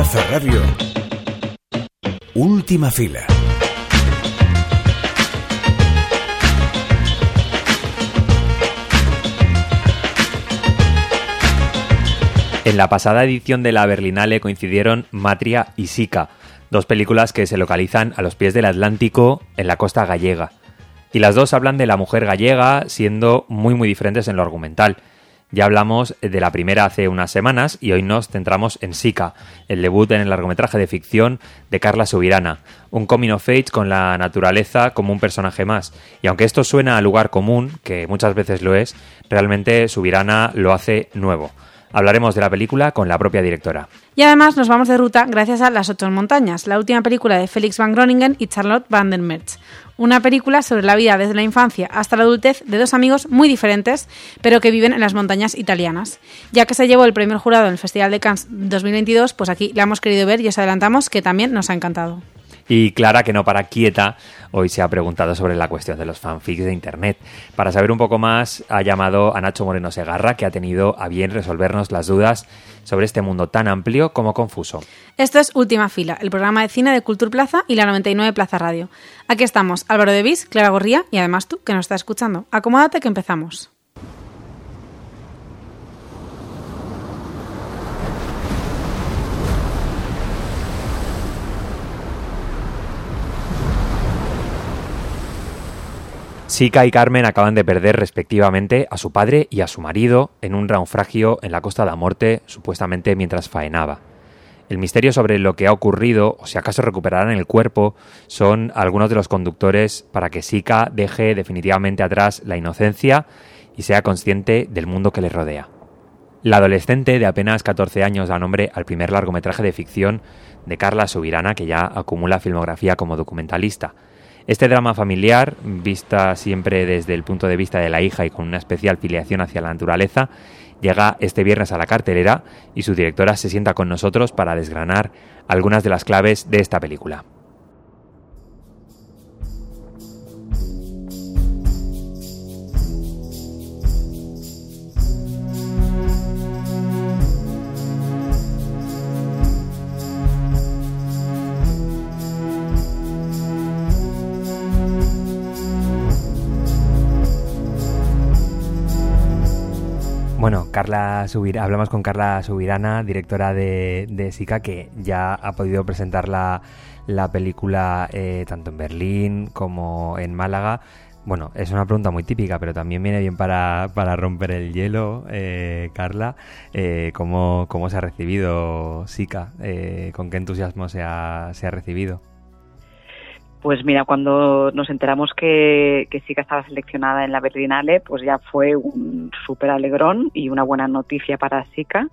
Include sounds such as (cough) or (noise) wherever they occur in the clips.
Plaza Radio. Última fila. En la pasada edición de la Berlinale coincidieron Matria y Sica, dos películas que se localizan a los pies del Atlántico en la costa gallega. Y las dos hablan de la mujer gallega siendo muy muy diferentes en lo argumental. Ya hablamos de la primera hace unas semanas y hoy nos centramos en Sica, el debut en el largometraje de ficción de Carla Subirana, un coming of age con la naturaleza como un personaje más. Y aunque esto suena a lugar común, que muchas veces lo es, realmente Subirana lo hace nuevo. Hablaremos de la película con la propia directora. Y además nos vamos de ruta gracias a Las ocho montañas, la última película de Felix van Groningen y Charlotte van der Merch. Una película sobre la vida desde la infancia hasta la adultez de dos amigos muy diferentes, pero que viven en las montañas italianas. Ya que se llevó el premio jurado en el Festival de Cannes 2022, pues aquí la hemos querido ver y os adelantamos que también nos ha encantado. Y Clara, que no para quieta, hoy se ha preguntado sobre la cuestión de los fanfics de Internet. Para saber un poco más, ha llamado a Nacho Moreno Segarra, que ha tenido a bien resolvernos las dudas sobre este mundo tan amplio como confuso. Esto es Última Fila, el programa de cine de Cultura Plaza y la 99 Plaza Radio. Aquí estamos, Álvaro de Vis, Clara Gorría y además tú, que nos estás escuchando. Acomódate que empezamos. Sika y Carmen acaban de perder respectivamente a su padre y a su marido en un naufragio en la Costa de la Muerte, supuestamente mientras faenaba. El misterio sobre lo que ha ocurrido, o si acaso recuperarán el cuerpo, son algunos de los conductores para que Sika deje definitivamente atrás la inocencia y sea consciente del mundo que le rodea. La adolescente de apenas 14 años da nombre al primer largometraje de ficción de Carla Subirana, que ya acumula filmografía como documentalista. Este drama familiar, vista siempre desde el punto de vista de la hija y con una especial filiación hacia la naturaleza, llega este viernes a la cartelera y su directora se sienta con nosotros para desgranar algunas de las claves de esta película. Bueno, Carla hablamos con Carla Subirana, directora de, de SICA, que ya ha podido presentar la, película eh, tanto en Berlín como en Málaga. Bueno, es una pregunta muy típica, pero también viene bien para, romper el hielo, eh, Carla. Eh, ¿cómo, se ha recibido SICA? ¿Con qué entusiasmo se ha, se ha recibido? Pues mira, cuando nos enteramos que, que que estaba seleccionada en la Berlinale, pues ya fue un súper alegrón y una buena noticia para Sika.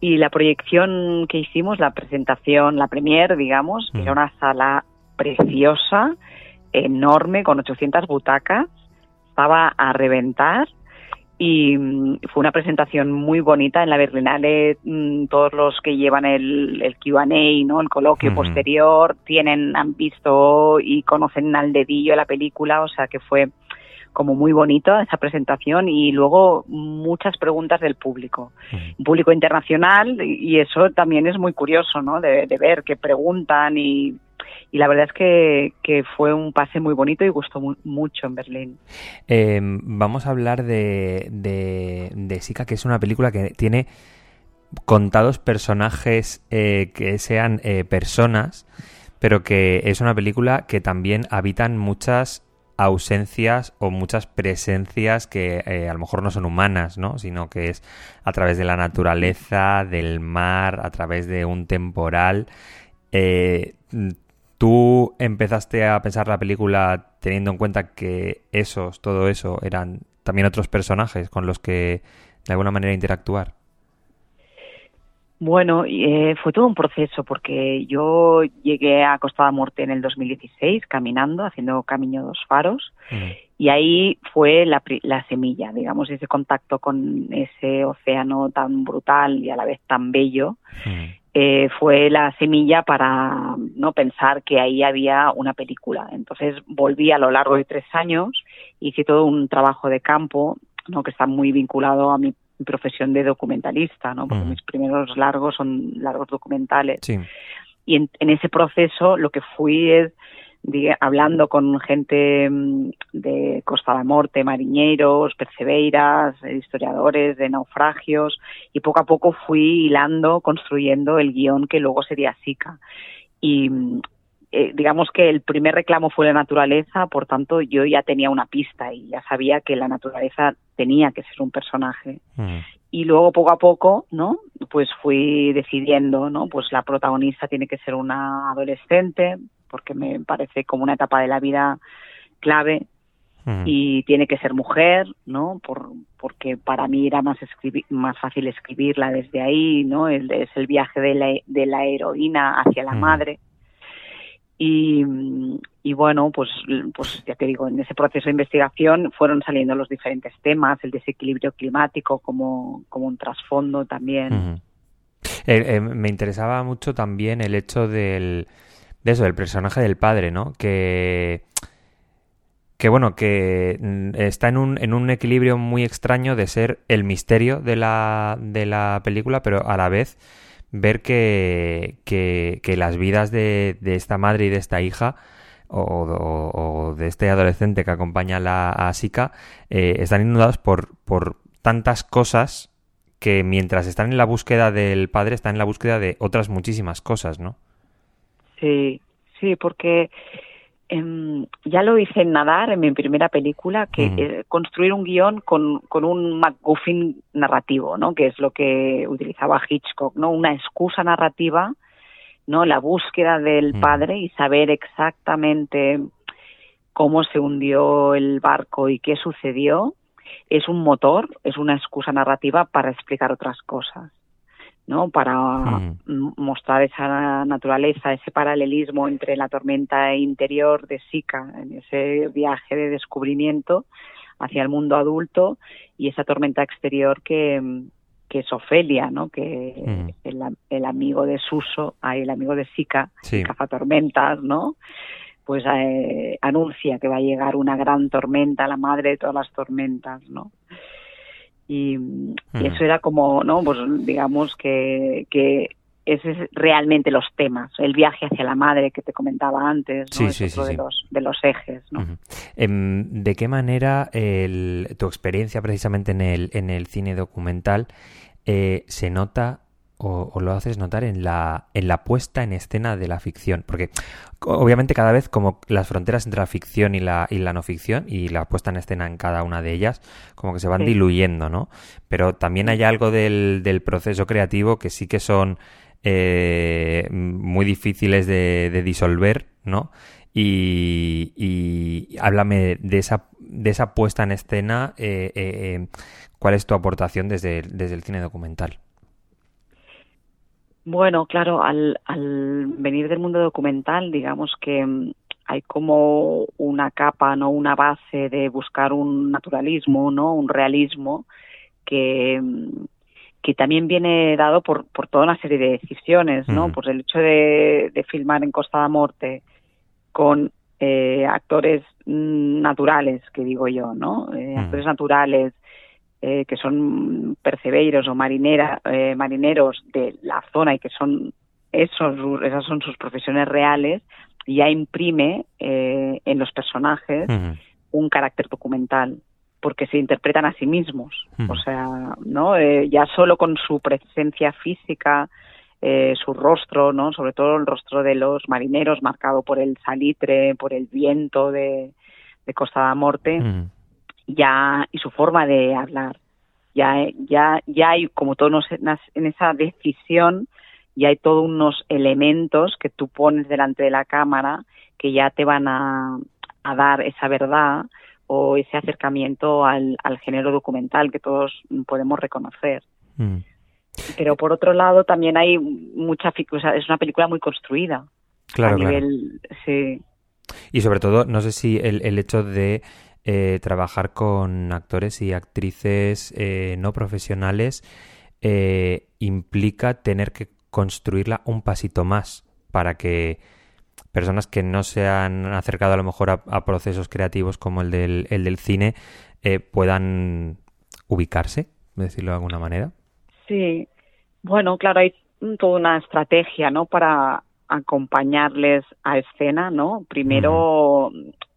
Y la proyección que hicimos, la presentación, la premier, digamos, era mm. una sala preciosa, enorme, con 800 butacas, estaba a reventar y mm, fue una presentación muy bonita en la Berlinale mm, todos los que llevan el, el Q&A no el coloquio posterior tienen han visto y conocen al dedillo la película o sea que fue como muy bonito esa presentación y luego muchas preguntas del público, público internacional y eso también es muy curioso, ¿no? De, de ver que preguntan y y la verdad es que, fue un pase muy bonito y gustó mucho en Berlín. Em, vamos a hablar de, de, de Sika, que es una película que tiene contados personajes eh, que sean eh, personas, pero que es una película que también habitan muchas ausencias o muchas presencias que eh, a lo mejor no son humanas, ¿no? Sino que es a través de la naturaleza, del mar, a través de un temporal. ¿Tú empezaste a pensar la película teniendo en cuenta que esos, todo eso, eran también otros personajes con los que de alguna manera interactuar? Bueno, eh, fue todo un proceso porque yo llegué a Costa de Muerte en el 2016 caminando, haciendo Camino dos Faros y ahí fue la, la, semilla, digamos, ese contacto con ese océano tan brutal y a la vez tan bello eh, fue la semilla para no pensar que ahí había una película. Entonces volví a lo largo de tres años, hice todo un trabajo de campo, ¿no? que está muy vinculado a mi profesión de documentalista, ¿no? Porque mis primeros largos son largos documentales. Sí. Y en, en, ese proceso lo que fui es hablando con gente mm, de Costa da Morte, mariñeiros, percebeiras, historiadores de naufragios, y poco a poco fui hilando, construyendo el guion que luego sería SICA. Y mm, eh, digamos que el primer reclamo fue la naturaleza, por tanto yo ya tenía una pista y ya sabía que la naturaleza tenía que ser un personaje. Y luego poco a poco, ¿no? Pues fui decidiendo, ¿no? Pues la protagonista tiene que ser una adolescente, porque me parece como una etapa de la vida clave y tiene que ser mujer, ¿no? Por, porque para mí era más más fácil escribirla desde ahí, ¿no? El, es el viaje de la, de la heroína hacia la madre. Y, y, bueno, pues, pues ya te digo, en ese proceso de investigación fueron saliendo los diferentes temas, el desequilibrio climático como, como un trasfondo también. Eh, eh, me interesaba mucho también el hecho del, de eso, del personaje del padre, ¿no? Que que bueno, que mm, está en un, en un equilibrio muy extraño de ser el misterio de la, de la película, pero a la vez ver que, que, las vidas de, de, esta madre y de esta hija o, de este adolescente que acompaña a, la, a Sika eh, están inundados por, por tantas cosas que mientras están en la búsqueda del padre están en la búsqueda de otras muchísimas cosas, ¿no? Sí, sí, porque em, ya lo hice en Nadar, en mi primera película, que eh, construir un guion con, con un MacGuffin narrativo, ¿no? Que es lo que utilizaba Hitchcock, ¿no? Una excusa narrativa, ¿no? La búsqueda del padre y saber exactamente cómo se hundió el barco y qué sucedió, es un motor, es una excusa narrativa para explicar otras cosas. ¿No? Para mm. mostrar esa naturaleza, ese paralelismo entre la tormenta interior de Sika, en ese viaje de descubrimiento hacia el mundo adulto, y esa tormenta exterior que, que es Ofelia, ¿no? Que mm. el, el, amigo de Suso, el amigo de Sika, sí. tormentas, ¿no? Pues eh, anuncia que va a llegar una gran tormenta, la madre de todas las tormentas, ¿no? Y, eso era como, ¿no? Pues digamos que, que ese es realmente los temas, el viaje hacia la madre que te comentaba antes, ¿no? es otro de, los, de los ejes, ¿no? Em, ¿De qué manera el, tu experiencia precisamente en el, en el cine documental eh, se nota o, lo haces notar en la, en la puesta en escena de la ficción. Porque obviamente cada vez como las fronteras entre la ficción y la, y la no ficción y la puesta en escena en cada una de ellas como que se van diluyendo, ¿no? Pero también hay algo del, del proceso creativo que sí que son eh, muy difíciles de, disolver, ¿no? Y, y, háblame de esa, de esa puesta en escena, eh, eh, ¿cuál es tu aportación desde, desde el cine documental? Bueno, claro, al, al venir del mundo documental, digamos que mm, hay como una capa, no una base de buscar un naturalismo, no un realismo que mm, que también viene dado por, por toda una serie de decisiones, ¿no? Pues el hecho de, de filmar en Costa da Morte con eh, actores mm, naturales, que digo yo, ¿no? Eh, actores naturales, eh, que son percebeiros o marinera, eh, marineros de la zona y que son esos, esas son sus profesiones reales, ya imprime eh, en los personajes un carácter documental porque se interpretan a sí mismos, o sea, no, ya solo con su presencia física, su rostro, no, sobre todo el rostro de los marineros marcado por el salitre, por el viento de, de Costa da Morte, ya y su forma de hablar ya ya ya hay como todos en esa decisión ya hay todos unos elementos que tú pones delante de la cámara que ya te van a, a dar esa verdad o ese acercamiento al, al género documental que todos podemos reconocer. Mm. Pero por otro lado también hay mucha, o sea, es una película muy construida. Claro, Sí. Y sobre todo, no sé si el, el hecho de eh, trabajar con actores y actrices eh, no profesionales eh, implica tener que construirla un pasito más para que personas que no se han acercado a lo mejor a, procesos creativos como el del, el del cine puedan ubicarse decirlo de alguna manera. Sí, bueno, claro, hay toda una estrategia, ¿no? Para acompañarles a escena, ¿no? Primero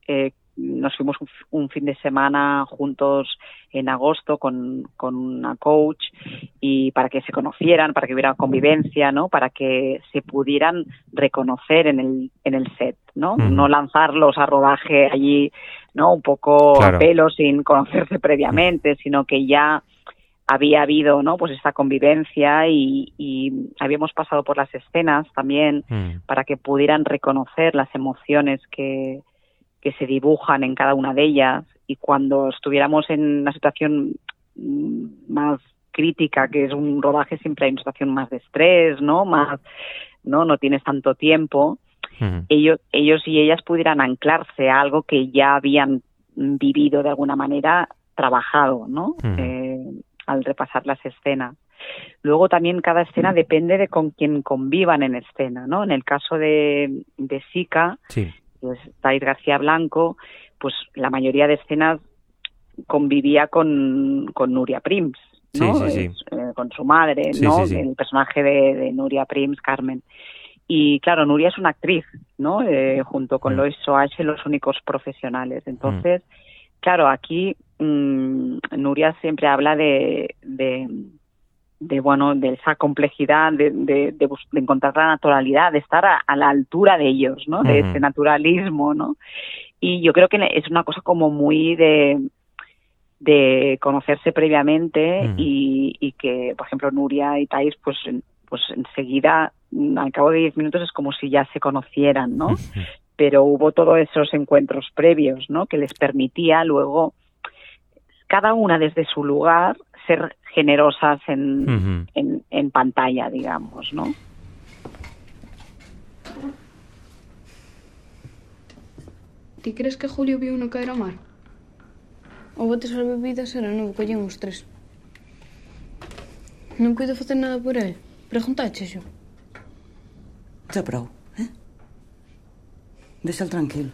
eh, nos fuimos un, fin de semana juntos en agosto con, con, una coach y para que se conocieran, para que hubiera convivencia, ¿no? Para que se pudieran reconocer en el, en el set, ¿no? No lanzarlos a rodaje allí, ¿no? Un poco a pelo sin conocerse (laughs) previamente, sino que ya había habido no pues esta convivencia y, y habíamos pasado por las escenas también para que pudieran reconocer las emociones que, que se dibujan en cada una de ellas y cuando estuviéramos en una situación más crítica, que es un rodaje, siempre hay una situación más de estrés, ¿no? Más, ¿no? No tienes tanto tiempo. ellos, ellos y ellas pudieran anclarse a algo que ya habían vivido de alguna manera, trabajado, ¿no? eh, al repasar las escenas. Luego también cada escena depende de con quién convivan en escena, ¿no? En el caso de, de Sika, sí pues Thais García Blanco, pues la mayoría de escenas convivía con, con Nuria Prims, ¿no? Eh, con su madre, ¿no? El personaje de, Nuria Prims, Carmen. Y claro, Nuria es una actriz, ¿no? Eh, junto con mm. Lois Soache, los únicos profesionales. Entonces, claro, aquí mm, Nuria siempre habla de, de de bueno de esa complejidad de, de, de, encontrar la naturalidad de estar a, la altura de ellos no de ese naturalismo no y yo creo que es una cosa como muy de de conocerse previamente y, y, que por ejemplo Nuria y Thais pues pues enseguida al cabo de diez minutos es como si ya se conocieran no pero hubo todos esos encuentros previos no que les permitía luego cada una desde su lugar ser generosas en, en, pantalla, digamos, ¿no? ¿Ti crees que Julio vio no caer a mar? O botes as bebidas era non, collen os tres. Non puido facer nada por él. Preguntache xo. Xa prou, eh? Deixa'l tranquil.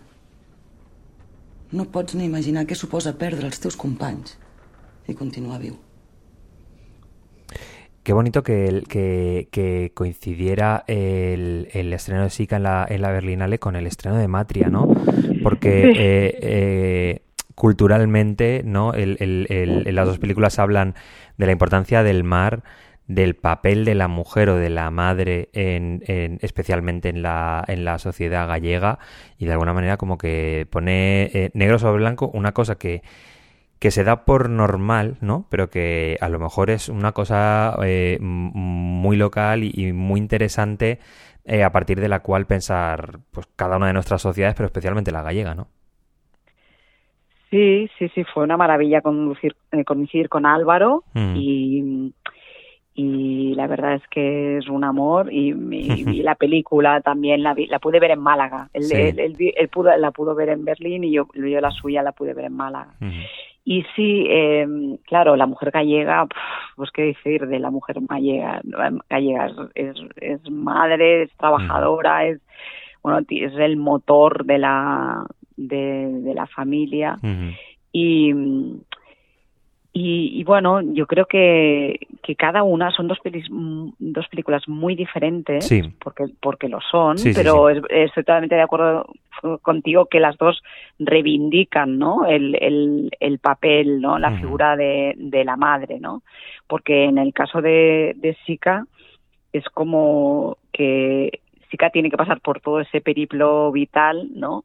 No pots ni imaginar què suposa perdre els teus companys i continuar viu. Qué bonito que, que, coincidiera el, estreno de Sika en la, en la Berlinale con el estreno de Matria, ¿no? Porque eh, eh, culturalmente, ¿no? El, las dos películas hablan de la importancia del mar, del papel de la mujer o de la madre, en, especialmente en la, en la sociedad gallega, y de alguna manera como que pone eh, negro sobre blanco una cosa que que se da por normal, ¿no? Pero que a lo mejor es una cosa eh, muy local y, muy interesante eh, a partir de la cual pensar pues cada una de nuestras sociedades, pero especialmente la gallega, ¿no? Sí, sí, sí, fue una maravilla conducir, eh, coincidir con Álvaro mm. y, y la verdad es que es un amor y, la película también la, la pude ver en Málaga. Él, pudo, la pudo ver en Berlín y yo, yo la suya la pude ver en Málaga. Y sí, eh, claro, la mujer gallega, pues qué decir de la mujer gallega, gallega es, es, madre, es trabajadora, es bueno, es el motor de la de, de la familia. Y y, bueno, yo creo que, que cada una son dos, pelis, dos películas muy diferentes, porque, porque lo son, pero estoy totalmente de acuerdo contigo que las dos reivindican ¿no? el, el, el papel, ¿no? la figura de, de la madre, ¿no? porque en el caso de, de Sika es como que Sika tiene que pasar por todo ese periplo vital, ¿no?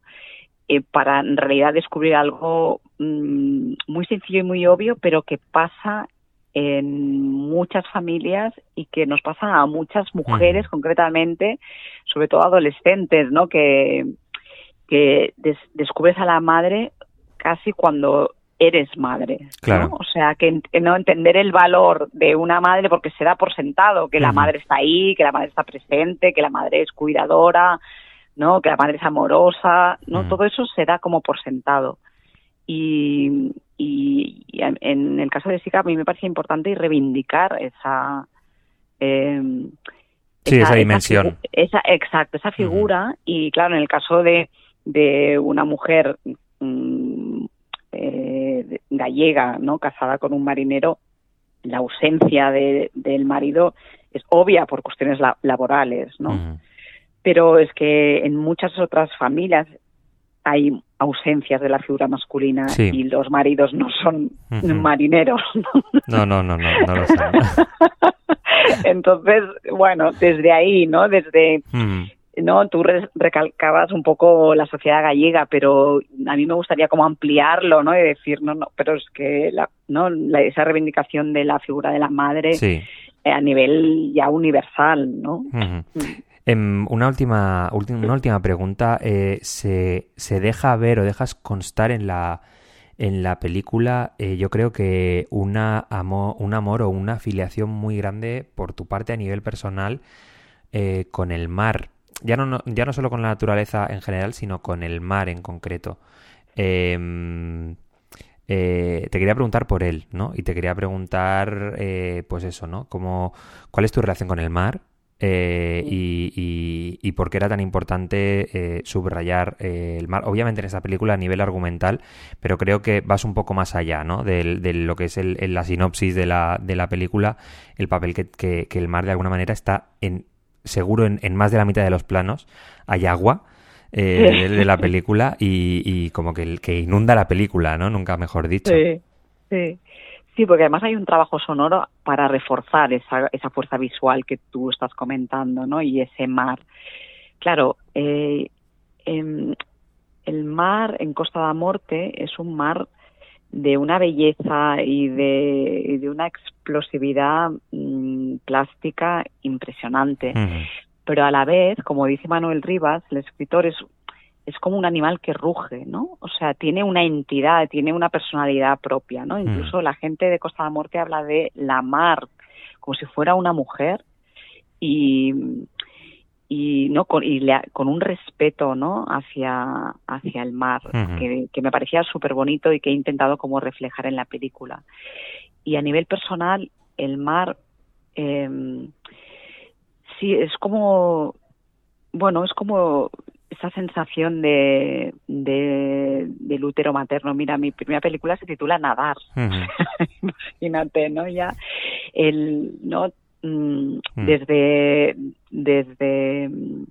Eh, para en realidad descubrir algo mm, muy sencillo y muy obvio, pero que pasa en muchas familias y que nos pasa a muchas mujeres concretamente, sobre todo adolescentes, ¿no? Que, que descubres a la madre casi cuando eres madre. Claro. O sea, que no entender el valor de una madre porque se da por sentado que la madre está ahí, que la madre está presente, que la madre es cuidadora, ¿no? Que la madre es amorosa, ¿no? Todo eso se da como por sentado. Y, y, en el caso de Sika a mí me parece importante reivindicar esa... Eh, sí, esa, dimensión. Esa, exacto, esa figura. Y claro, en el caso de, de una mujer mm, eh, gallega, ¿no? Casada con un marinero, la ausencia de, del marido es obvia por cuestiones la, laborales, ¿no? Pero es que en muchas otras familias hay ausencias de la figura masculina Sí. y los maridos no son marineros. No, no, no, no, no lo sé. (laughs) Entonces, bueno, desde ahí, ¿no? Desde. No tú re- recalcabas un poco la sociedad gallega pero a mí me gustaría como ampliarlo no y decir no no pero es que la, no la- esa reivindicación de la figura de la madre Sí. eh, a nivel ya universal no. Em, una última, una última pregunta. eh, ¿se, se deja ver o dejas constar en la, en la película, eh, yo creo que una amo- un amor o una afiliación muy grande por tu parte a nivel personal eh, con el mar? Ya no, no- ya no solo con la naturaleza en general, sino con el mar en concreto. Em, eh, te quería preguntar por él, ¿no? Y te quería preguntar, eh, pues eso, ¿no? Como, ¿cuál es tu relación con el mar? Eh, y, y- y por qué era tan importante eh, subrayar el mar. Obviamente en esta película a nivel argumental, pero creo que vas un poco más allá, ¿no? Del- De, lo que es el, el- la sinopsis de la, de la película, el papel que, que- que el mar de alguna manera está en seguro en, en más de la mitad de los planos. Hay agua eh, de, de la película y, y como que, el- que inunda la película, ¿no? Nunca mejor dicho. sí sí sí porque además hay un trabajo sonoro para reforzar esa esa fuerza visual que tú estás comentando no y ese mar claro eh, el mar en Costa da Morte es un mar de una belleza y de, y de una explosividad mm, plástica impresionante. Pero a la vez, como dice Manuel Rivas, el escritor es, es como un animal que ruge, ¿no? O sea, tiene una entidad, tiene una personalidad propia, ¿no? Incluso la gente de Costa da Morte habla de la mar como si fuera una mujer y y no con, y le- con un respeto no hacia hacia el mar que, que me parecía súper bonito y que he intentado como reflejar en la película. Y a nivel personal el mar eh, sí es como bueno es como esa sensación de, de del útero materno. Mira mi primera película se titula nadar. (laughs) Imagínate, ¿no? Ya el no Mm, Mm. desde desde mm,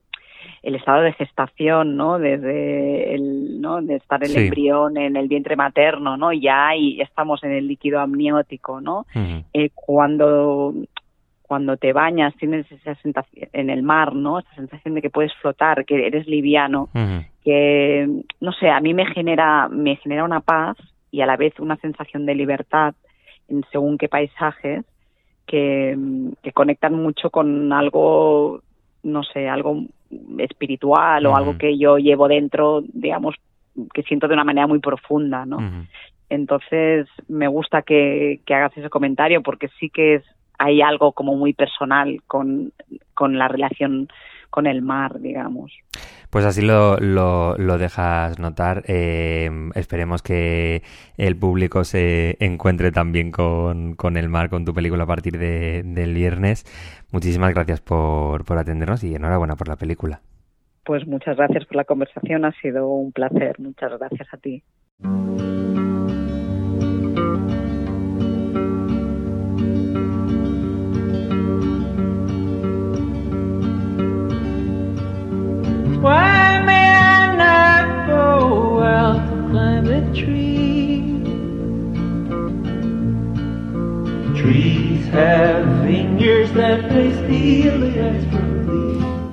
el estado de gestación, ¿no? Desde el no de estar el Sí. embrión en el vientre materno, ¿no? Ya ahí estamos en el líquido amniótico, ¿no? Eh, cuando cuando te bañas tienes esa sensación en el mar, ¿no? Esa sensación de que puedes flotar, que eres liviano que no sé, a mí me genera me genera una paz y a la vez una sensación de libertad en según qué paisajes que, que conectan mucho con algo no sé, algo espiritual o algo que yo llevo dentro, digamos, que siento de una manera muy profunda, ¿no? Entonces, me gusta que, que hagas ese comentario porque sí que es, hay algo como muy personal con, con la relación con el mar, digamos. Pues así lo, lo, lo dejas notar. Eh, esperemos que el público se encuentre también con, con el mar, con tu película a partir de- del viernes. Muchísimas gracias por, por atendernos y enhorabuena por la película. Pues muchas gracias por la conversación, ha sido un placer. Muchas gracias a ti.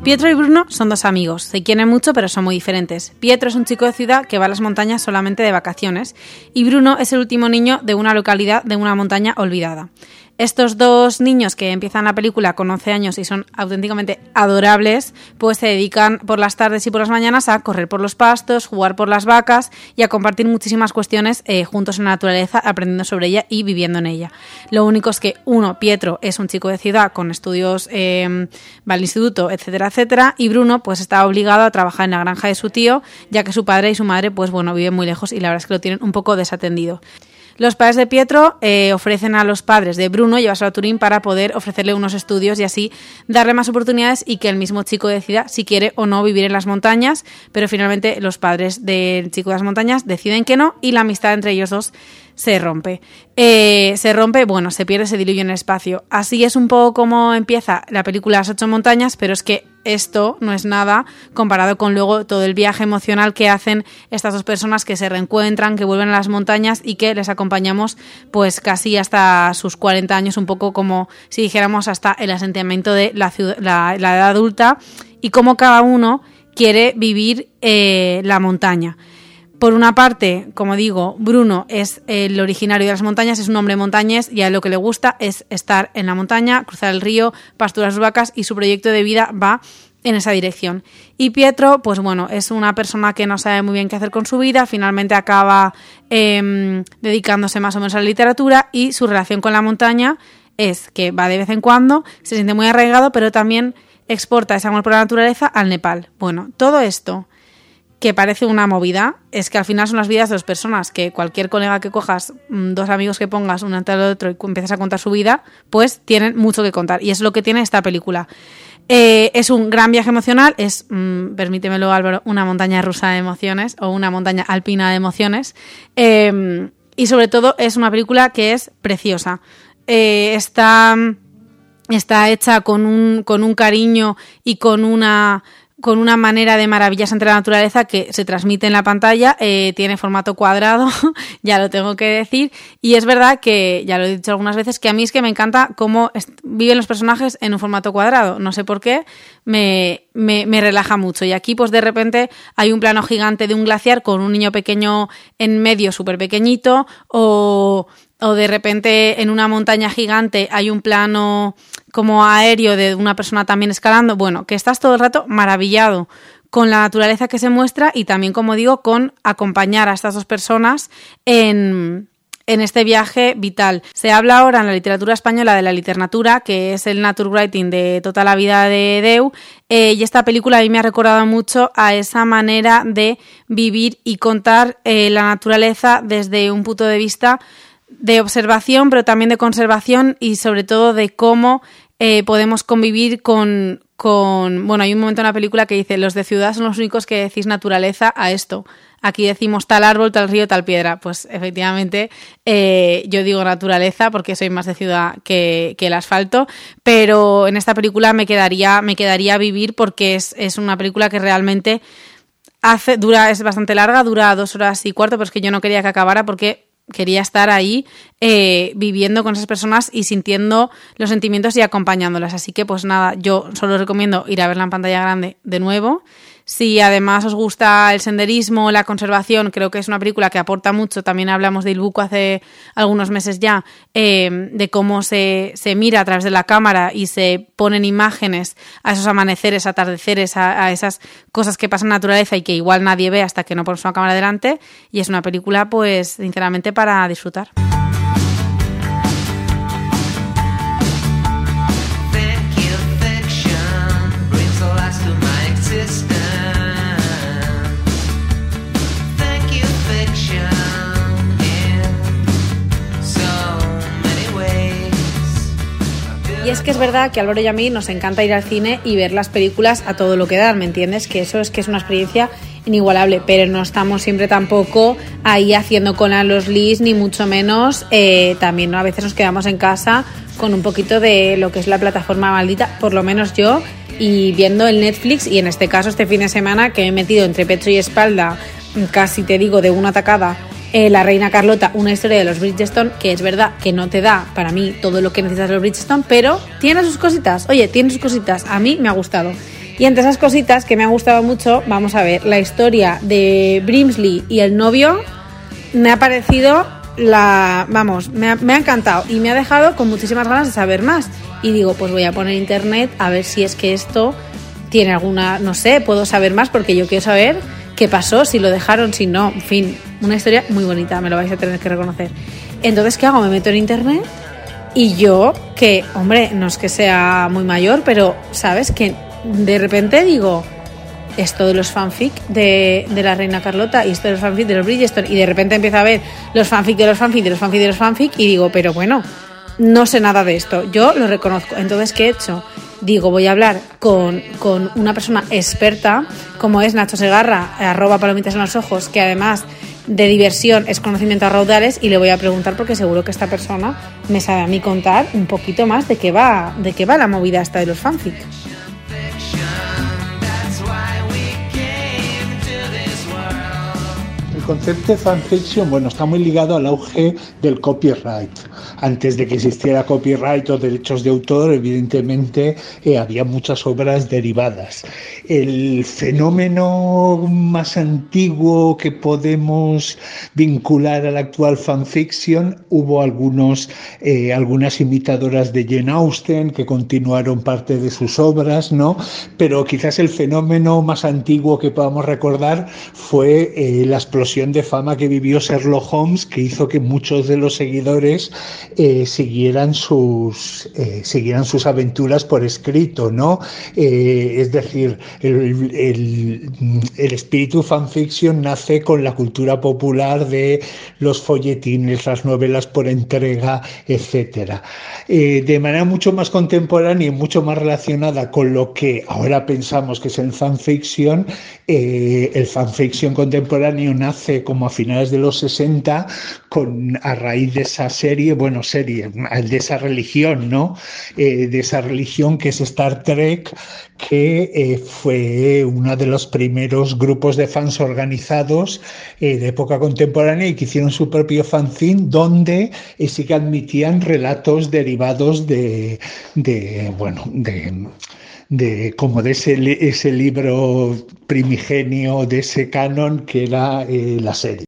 Pietro y Bruno son dos amigos, se quieren mucho pero son muy diferentes. Pietro es un chico de ciudad que va a las montañas solamente de vacaciones y Bruno es el último niño de una localidad de una montaña olvidada. Estos dos niños que empiezan la película con 11 años y son auténticamente adorables, pues se dedican por las tardes y por las mañanas a correr por los pastos, jugar por las vacas y a compartir muchísimas cuestiones eh, juntos en la naturaleza, aprendiendo sobre ella y viviendo en ella. Lo único es que uno, Pietro, es un chico de ciudad con estudios, eh, va al instituto, etcétera, etcétera, y Bruno pues está obligado a trabajar en la granja de su tío, ya que su padre y su madre pues bueno, viven muy lejos y la verdad es que lo tienen un poco desatendido. Los padres de Pietro eh, ofrecen a los padres de Bruno llevarse a Turín para poder ofrecerle unos estudios y así darle más oportunidades y que el mismo chico decida si quiere o no vivir en las montañas, pero finalmente los padres del chico de las montañas deciden que no y la amistad entre ellos dos se rompe. Eh, se rompe, bueno, se pierde, se diluye en el espacio. Así es un poco como empieza la película Las ocho montañas, pero es que esto no es nada comparado con luego todo el viaje emocional que hacen estas dos personas que se reencuentran, que vuelven a las montañas y que les acompañamos pues casi hasta sus 40 años, un poco como si dijéramos hasta el asentamiento de la, ciudad, la, edad adulta y cómo cada uno quiere vivir eh, la montaña. Por una parte, como digo, Bruno es el originario de las montañas, es un hombre montañés y a lo que le gusta es estar en la montaña, cruzar el río, pasturar sus vacas y su proyecto de vida va en esa dirección. Y Pietro, pues bueno, es una persona que no sabe muy bien qué hacer con su vida, finalmente acaba eh, dedicándose más o menos a la literatura y su relación con la montaña es que va de vez en cuando, se siente muy arraigado, pero también exporta ese amor por la naturaleza al Nepal. Bueno, todo esto que parece una movida, es que al final son las vidas de dos personas, que cualquier colega que cojas, mm, dos amigos que pongas uno ante el otro y empiezas a contar su vida, pues tienen mucho que contar. Y es lo que tiene esta película. Eh, es un gran viaje emocional, es, mm, permítemelo Álvaro, una montaña rusa de emociones o una montaña alpina de emociones. Eh, y sobre todo es una película que es preciosa. Eh, está, está hecha con un, con un cariño y con una con una manera de maravillas entre la naturaleza que se transmite en la pantalla, eh, tiene formato cuadrado, (laughs) ya lo tengo que decir, y es verdad que, ya lo he dicho algunas veces, que a mí es que me encanta cómo viven los personajes en un formato cuadrado, no sé por qué, me, me, me relaja mucho, y aquí pues de repente hay un plano gigante de un glaciar con un niño pequeño en medio, súper pequeñito, o o de repente en una montaña gigante hay un plano como aéreo de una persona también escalando, bueno, que estás todo el rato maravillado con la naturaleza que se muestra y también, como digo, con acompañar a estas dos personas en, en este viaje vital. Se habla ahora en la literatura española de la literatura, que es el naturwriting de toda la vida de Deu, eh, y esta película a mí me ha recordado mucho a esa manera de vivir y contar eh, la naturaleza desde un punto de vista de observación, pero también de conservación y sobre todo de cómo eh, podemos convivir con, con... Bueno, hay un momento en la película que dice, los de ciudad son los únicos que decís naturaleza a esto. Aquí decimos tal árbol, tal río, tal piedra. Pues efectivamente eh, yo digo naturaleza porque soy más de ciudad que, que, el asfalto, pero en esta película me quedaría, me quedaría vivir porque es, es una película que realmente hace, dura, es bastante larga, dura dos horas y cuarto, pero es que yo no quería que acabara porque quería estar ahí eh, viviendo con esas personas y sintiendo los sentimientos y acompañándolas. Así que pues nada, yo solo recomiendo ir a verla en pantalla grande de nuevo. Si además os gusta el senderismo, la conservación, creo que es una película que aporta mucho. También hablamos de Il Buco hace algunos meses ya, eh, de cómo se, se, mira a través de la cámara y se ponen imágenes a esos amaneceres, atardeceres, a, a, esas cosas que pasan en la naturaleza y que igual nadie ve hasta que no pones una cámara delante. Y es una película, pues, sinceramente, para disfrutar. Es que es verdad que a Álvaro y a mí nos encanta ir al cine y ver las películas a todo lo que dan, ¿me entiendes? Que eso es que es una experiencia inigualable, pero no estamos siempre tampoco ahí haciendo con a los lis, ni mucho menos. Eh, también ¿no? a veces nos quedamos en casa con un poquito de lo que es la plataforma maldita, por lo menos yo, y viendo el Netflix, y en este caso este fin de semana que me he metido entre pecho y espalda, casi te digo, de una atacada eh, La Reina Carlota, una historia de los Bridgestone, que es verdad que no te da para mí todo lo que necesitas de los Bridgestone, pero tiene sus cositas. Oye, tiene sus cositas. A mí me ha gustado. Y entre esas cositas que me han gustado mucho, vamos a ver, la historia de Brimsley y el novio me ha parecido la. Vamos, me ha, me ha encantado y me ha dejado con muchísimas ganas de saber más. Y digo, pues voy a poner internet a ver si es que esto tiene alguna. No sé, puedo saber más porque yo quiero saber qué pasó, si lo dejaron, si no, en fin, una historia muy bonita, me lo vais a tener que reconocer. Entonces, ¿qué hago? Me meto en internet y yo, que, hombre, no es que sea muy mayor, pero, ¿sabes? Que de repente digo, esto de los fanfic de, de la reina Carlota y esto de los fanfic de los Bridgestone y de repente empiezo a ver los fanfic de los fanfic de los fanfic de los fanfic y digo, pero bueno, no sé nada de esto, yo lo reconozco. Entonces, ¿qué he hecho? Digo, voy a hablar con, con una persona experta, como es Nacho Segarra, arroba palomitas en los ojos, que además de diversión es conocimiento a raudales, y le voy a preguntar porque seguro que esta persona me sabe a mí contar un poquito más de qué va, de qué va la movida esta de los fanfic. El concepto de fanfiction, bueno, está muy ligado al auge del copyright. Antes de que existiera copyright o derechos de autor, evidentemente eh, había muchas obras derivadas. El fenómeno más antiguo que podemos vincular al actual fanfiction, hubo algunos, eh, algunas imitadoras de Jane Austen que continuaron parte de sus obras, ¿no? Pero quizás el fenómeno más antiguo que podamos recordar fue eh, la explosión de fama que vivió Sherlock Holmes, que hizo que muchos de los seguidores eh, siguieran, sus, eh, siguieran sus aventuras por escrito, ¿no? Eh, es decir, el, el, espíritu fanfiction nace con la cultura popular de los folletines, las novelas por entrega, etcétera. de manera mucho más contemporánea y mucho más relacionada con lo que ahora pensamos que es el fanfiction, el fanfiction contemporáneo nace como a finales de los 60 con, a raíz de esa serie, bueno, serie, de esa religión, ¿no? Eh, de esa religión que es Star Trek, que eh, fue uno de los primeros grupos de fans organizados eh, de época contemporánea y que hicieron su propio fanzine donde sí que admitían relatos derivados de, de bueno, de de como de ese, libro primigenio, de ese canon que era la serie.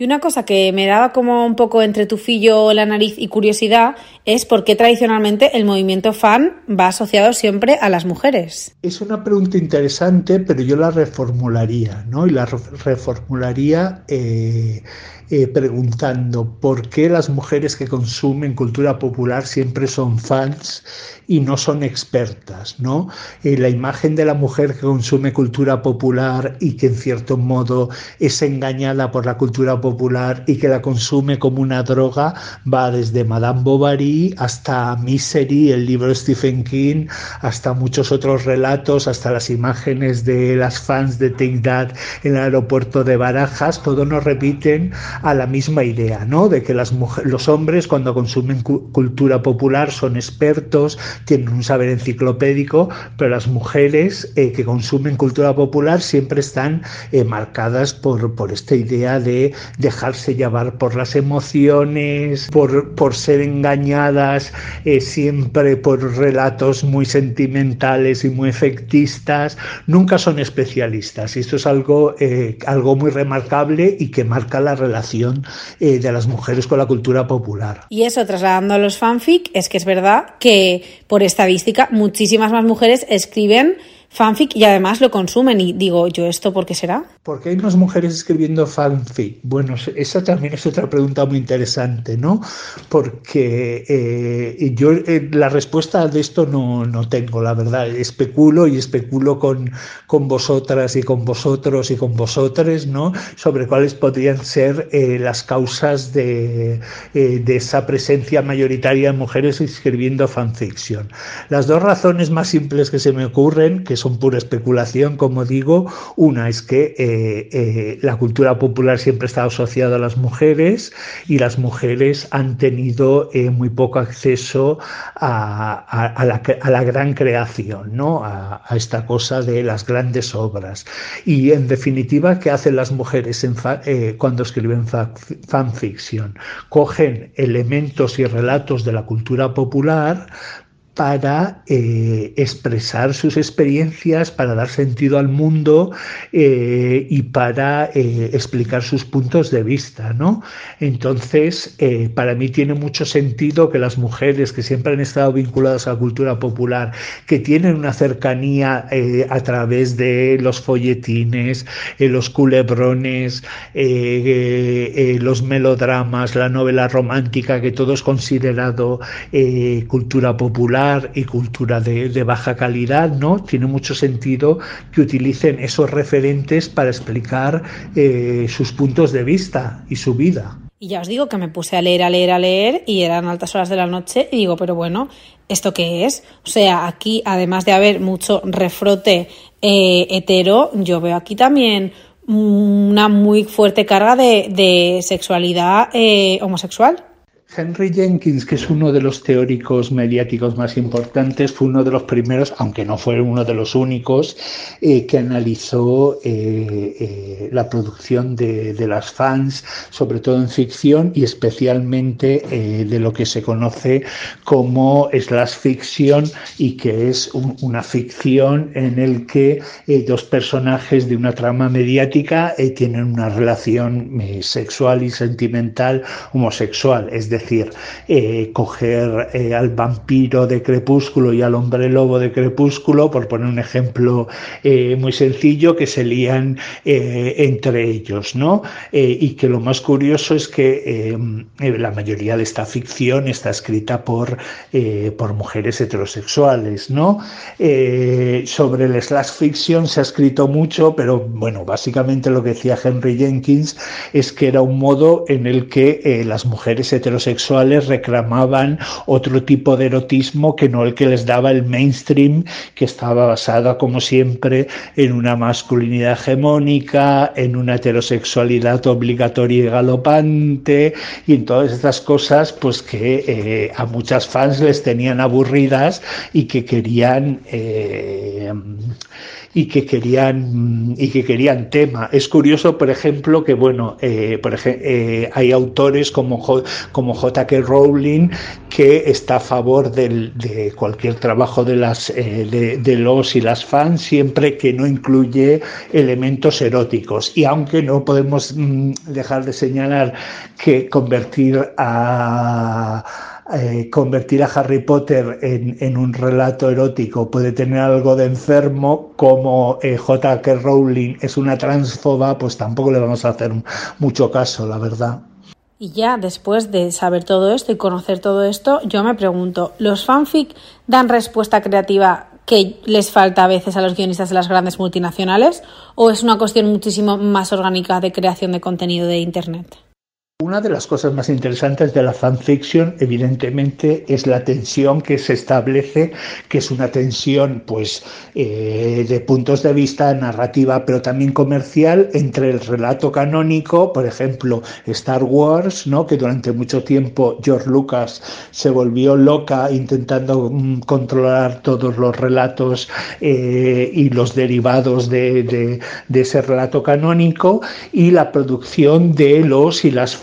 Y una cosa que me daba como un poco entre tufillo la nariz y curiosidad es por qué tradicionalmente el movimiento fan va asociado siempre a las mujeres. Es una pregunta interesante, pero yo la reformularía, ¿no? Y la reformularía eh, eh, preguntando por qué las mujeres que consumen cultura popular siempre son fans y no son expertas, ¿no? Eh, la imagen de la mujer que consume cultura popular y que en cierto modo es engañada por la cultura popular y que la consume como una droga va desde Madame Bovary hasta Misery, el libro de Stephen King, hasta muchos otros relatos, hasta las imágenes de las fans de Take That en el aeropuerto de Barajas, todo nos repiten a la misma idea, ¿no? De que los hombres cuando consumen cu cultura popular son expertos, tienen un saber enciclopédico, pero las mujeres eh, que consumen cultura popular siempre están eh, marcadas por, por esta idea de dejarse llevar por las emociones, por, por ser engañadas eh, siempre por relatos muy sentimentales y muy efectistas, nunca son especialistas. Y esto es algo, eh, algo muy remarcable y que marca la relación eh, de las mujeres con la cultura popular. Y eso, trasladando a los fanfic, es que es verdad que por estadística muchísimas más mujeres escriben fanfic y además lo consumen. Y digo, ¿yo esto por qué será? ¿Por qué hay más mujeres escribiendo fanfic? Bueno, esa también es otra pregunta muy interesante, ¿no? Porque eh, yo eh, la respuesta de esto no, no, tengo, la verdad. Especulo y especulo con, con vosotras y con vosotros y con vosotres, ¿no? Sobre cuáles podrían ser eh, las causas de, eh, de esa presencia mayoritaria de mujeres escribiendo fanfiction. Las dos razones más simples que se me ocurren, que son pura especulación, como digo, una es que eh, eh, la cultura popular siempre está asociada a las mujeres y las mujeres han tenido eh, muy poco acceso a, la, gran creación, ¿no? A, esta cosa de las grandes obras. Y en definitiva, ¿qué hacen las mujeres cuando escriben fanfiction? Cogen elementos y relatos de la cultura popular, para eh, expresar sus experiencias, para dar sentido al mundo eh, y para eh, explicar sus puntos de vista, ¿no? Entonces, para mí tiene mucho sentido que las mujeres que siempre han estado vinculadas a la cultura popular, que tienen una cercanía a través de los folletines, los culebrones, los melodramas, la novela romántica, que todo es considerado cultura popular, y cultura de, baja calidad, ¿no? Tiene mucho sentido que utilicen esos referentes para explicar eh, sus puntos de vista y su vida. Y ya os digo que me puse a leer, a leer, a leer y eran altas horas de la noche y digo, pero bueno, ¿esto qué es? O sea, aquí, además de haber mucho refrote eh, hetero, yo veo aquí también una muy fuerte carga de, de sexualidad eh, homosexual. Henry Jenkins, que es uno de los teóricos mediáticos más importantes, fue uno de los primeros, aunque no fue uno de los únicos, eh, que analizó eh, eh, la producción de, de, las fans, sobre todo en ficción y especialmente de lo que se conoce como slash fiction y que es un, una ficción en el que dos personajes de una trama mediática tienen una relación sexual y sentimental homosexual, decir, eh, coger eh, al vampiro de Crepúsculo y al hombre lobo de Crepúsculo, por poner un ejemplo eh, muy sencillo, que se lían entre ellos, ¿no? Y que lo más curioso es que la mayoría de esta ficción está escrita por, por mujeres heterosexuales, ¿no? sobre el slash fiction se ha escrito mucho, pero bueno, básicamente lo que decía Henry Jenkins es que era un modo en el que las mujeres heterosexuales sexuales reclamaban otro tipo de erotismo que no el que les daba el mainstream, que estaba basada, como siempre, en una masculinidad hegemónica, en una heterosexualidad obligatoria y galopante, y en todas estas cosas, pues que eh, a muchas fans les tenían aburridas y que querían. Eh, y que querían y que querían tema. Es curioso, por ejemplo, que bueno, eh, por eh, hay autores como J, como J.K. Rowling que está a favor del, de cualquier trabajo de las eh, de, los y las fans siempre que no incluye elementos eróticos y aunque no podemos mm, dejar de señalar que convertir a eh, convertir a Harry Potter en, en, un relato erótico puede tener algo de enfermo, como eh, J.K. Rowling es una transfoba, pues tampoco le vamos a hacer mucho caso, la verdad. Y ya después de saber todo esto y conocer todo esto, yo me pregunto, ¿los fanfic dan respuesta creativa que les falta a veces a los guionistas de las grandes multinacionales o es una cuestión muchísimo más orgánica de creación de contenido de Internet? Una de las cosas más interesantes de la fanfiction, evidentemente, es la tensión que se establece, que es una tensión, pues, eh, de puntos de vista narrativa, pero también comercial, entre el relato canónico, por ejemplo, Star Wars, ¿no? Que durante mucho tiempo George Lucas se volvió loca intentando mm, controlar todos los relatos eh, y los derivados de, de, ese relato canónico, y la producción de los y las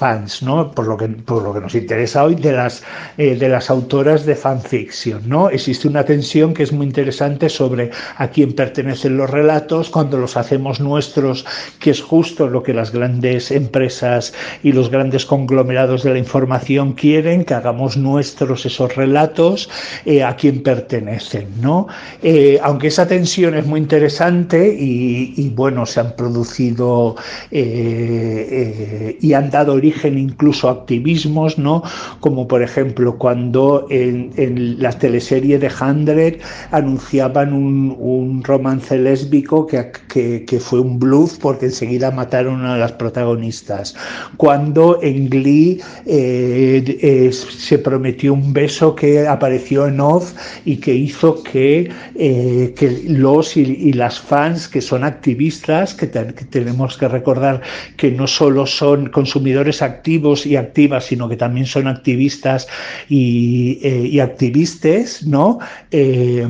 Por lo que, por lo que nos interesa hoy, de las, eh, de las autoras de fanfiction, ¿no? Existe una tensión que es muy interesante sobre a quién pertenecen los relatos, cuando los hacemos nuestros, que es justo lo que las grandes empresas y los grandes conglomerados de la información quieren, que hagamos nuestros esos relatos, eh, a quién pertenecen, ¿no? Eh, aunque esa tensión es muy interesante y, y bueno, se han producido y han dado origen origen incluso activismos, ¿no? Como por ejemplo cuando en, en la teleserie de Hundred anunciaban un, un romance lésbico que, que, que, fue un bluff porque enseguida mataron a las protagonistas. Cuando en Glee eh, eh, se prometió un beso que apareció en off y que hizo que, eh, que los y, y, las fans que son activistas, que, te, que tenemos que recordar que no solo son consumidores activos y activas, sino que también son activistas y, eh, activistas, ¿no? Eh,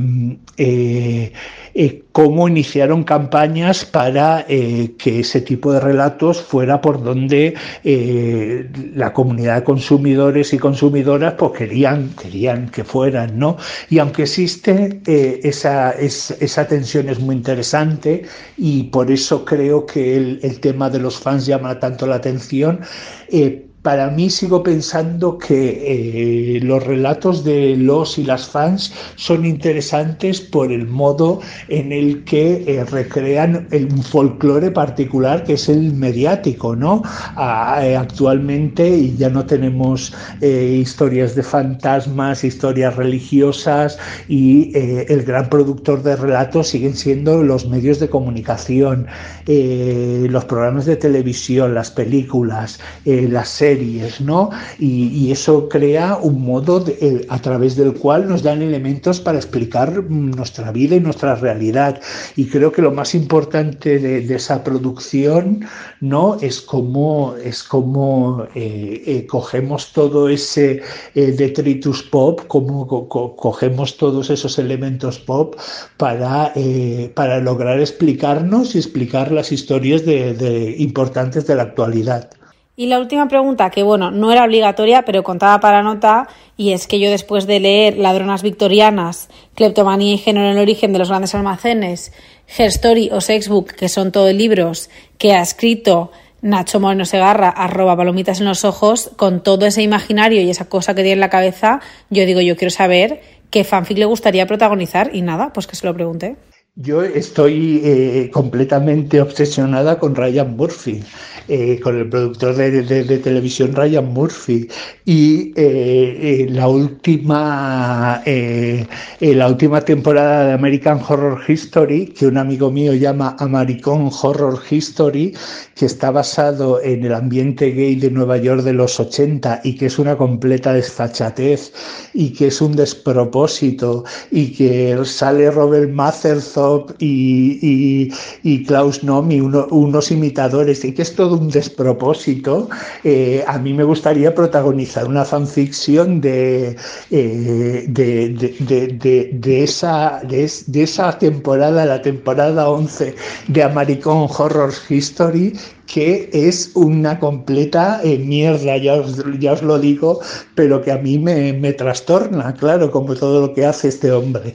eh, cómo iniciaron campañas para eh, que ese tipo de relatos fuera por donde eh, la comunidad de consumidores y consumidoras pues querían, querían que fueran, ¿no? Y aunque existe esa, es, esa tensión es muy interesante y por eso creo que el, tema de los fans llama tanto la atención, para mí sigo pensando que eh, los relatos de los y las fans son interesantes por el modo en el que eh, recrean un folclore particular que es el mediático, ¿no? Eh, actualmente y ya no tenemos historias de fantasmas, historias religiosas y el gran productor de relatos siguen siendo los medios de comunicación, los programas de televisión, las películas, las series, ¿no? Y, eso crea un modo eh, a través del cual nos dan elementos para explicar mm, nuestra vida y nuestra realidad. Y creo que lo más importante de, esa producción, ¿no? Es cómo, es cómo eh, eh, cogemos todo ese detritus pop, cómo co- co- cogemos todos esos elementos pop para, para lograr explicarnos y explicar las historias de- importantes de la actualidad. Y la última pregunta, que bueno, no era obligatoria, pero contaba para nota, y es que yo después de leer Ladronas Victorianas, Cleptomanía y Género en el origen de los grandes almacenes, Her Story o Sexbook, que son todos libros que ha escrito Nacho Moreno Segarra, arroba palomitas en los ojos, con todo ese imaginario y esa cosa que tiene en la cabeza, yo digo, yo quiero saber qué fanfic le gustaría protagonizar, y nada, pues que se lo pregunte. Yo estoy eh, completamente obsesionada con Ryan Murphy, eh, con el productor de, televisión Ryan Murphy. Y eh, eh, la última la última temporada de American Horror History, que un amigo mío llama American Horror History, que está basado en el ambiente gay de Nueva York de los 80 y que es una completa desfachatez y que es un despropósito y que sale Robert Y, y, y Klaus Nomi, uno- unos imitadores, y que es todo un despropósito, eh, a mí me gustaría protagonizar una fanfiction de, eh, de, de, de, de- esa, de, es- de esa temporada, la temporada 11 de American Horror History, que es una completa eh, mierda, ya os, ya os lo digo, pero que a mí me, me trastorna, claro, como todo lo que hace este hombre.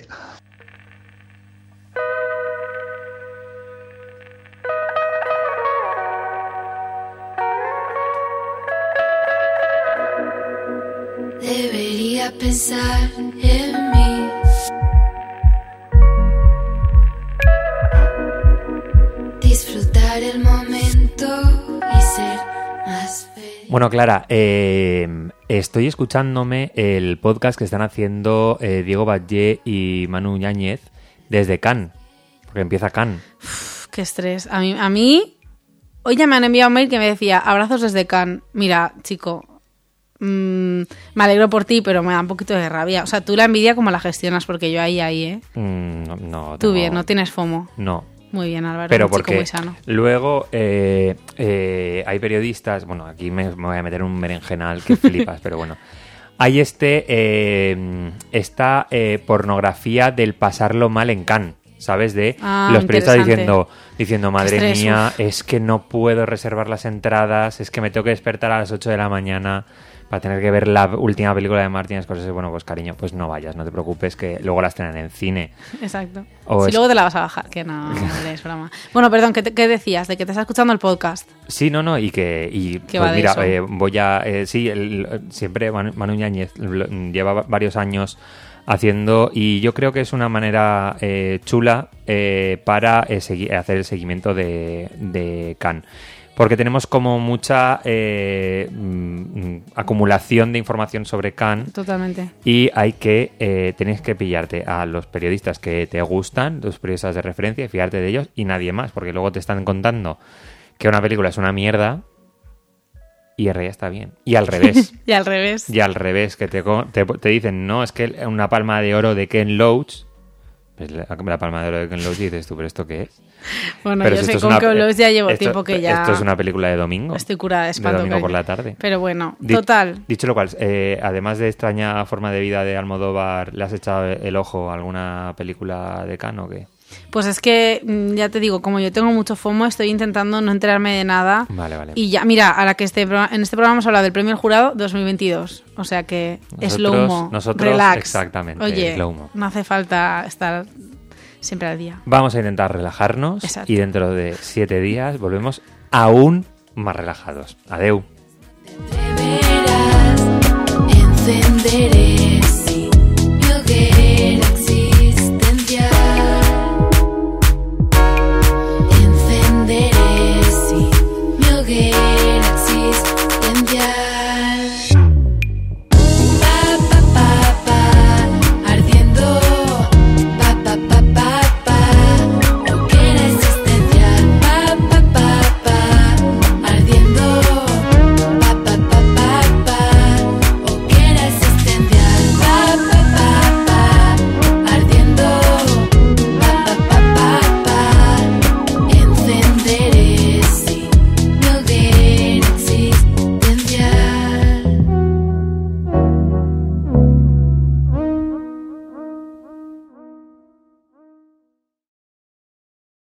Clara, eh, estoy escuchándome el podcast que están haciendo eh, Diego Batlle y Manu Ñáñez desde Cannes, porque empieza Cannes. Uf, qué estrés. A mí, a mí, hoy ya me han enviado un mail que me decía, abrazos desde Cannes. Mira, chico, mm, me alegro por ti, pero me da un poquito de rabia. O sea, tú la envidia como la gestionas, porque yo ahí, ahí, ¿eh? Mm, no, no, Tú no, bien, no tienes FOMO. No, Muy bien, Álvaro. pero porque muy sano. luego eh, eh, hay periodistas, bueno, aquí me, me voy a meter un berenjenal que flipas, (laughs) pero bueno. Hay este, eh, esta eh, pornografía del pasarlo mal en Cannes, ¿sabes? De Ah, los periodistas diciendo, diciendo, madre estrés, mía, uf". es que no puedo reservar las entradas, es que me tengo que despertar a las 8 de la mañana para tener que ver la última película de Martin Scorsese. Bueno, pues cariño, pues no vayas, no te preocupes, que luego las tienen en cine. Exacto. O si es- luego te la vas a bajar, que no, (laughs) hombre, es broma. Bueno, perdón, ¿qué, te- qué decías? De que te estás escuchando el podcast. Sí, no, no, y que y, Que pues va de mira, eso. eh, voy a eh, sí, el- siempre Manu, lleva va- varios años haciendo y yo creo que es una manera eh, chula eh, para eh, hacer el seguimiento de, de Cannes. Porque tenemos como mucha eh, mm, acumulación de información sobre Cannes Totalmente. y hay que, eh, tenéis que pillarte a los periodistas que te gustan, los periodistas de referencia, y fiarte de ellos y nadie más, porque luego te están contando que una película es una mierda y en realidad está bien. Y al revés. (laughs) Y al revés. y al revés, que te, te, te dicen, no, es que una palma de oro de Ken Loach. Pues la, la palma de oro de Ken Loach y dices tú, ¿pero esto qué es? Bueno, Pero yo sé con que los ya llevo esto- tiempo que ya Esto es una película de domingo. estoy curada de de espanto. domingo cariño. por la tarde. Pero bueno, Di- total. Dicho lo cual, eh, además de extraña forma de vida de Almodóvar, ¿le has echado el ojo a alguna película de Cannes o qué? Pues es que, mm, ya te digo, como yo tengo mucho FOMO, estoy intentando no enterarme de nada. Vale, vale. Y ya, mira, a la que este, en este programa hemos hablado del premio del jurado 2022. O sea que es Nosotros- slow-mo. nosotros, relax. exactamente, Oye, no hace falta estar siempre al día. Vamos a intentar relajarnos Exacto. y dentro de siete días volvemos aún más relajados. Adeu. Atrévete verás, encenderé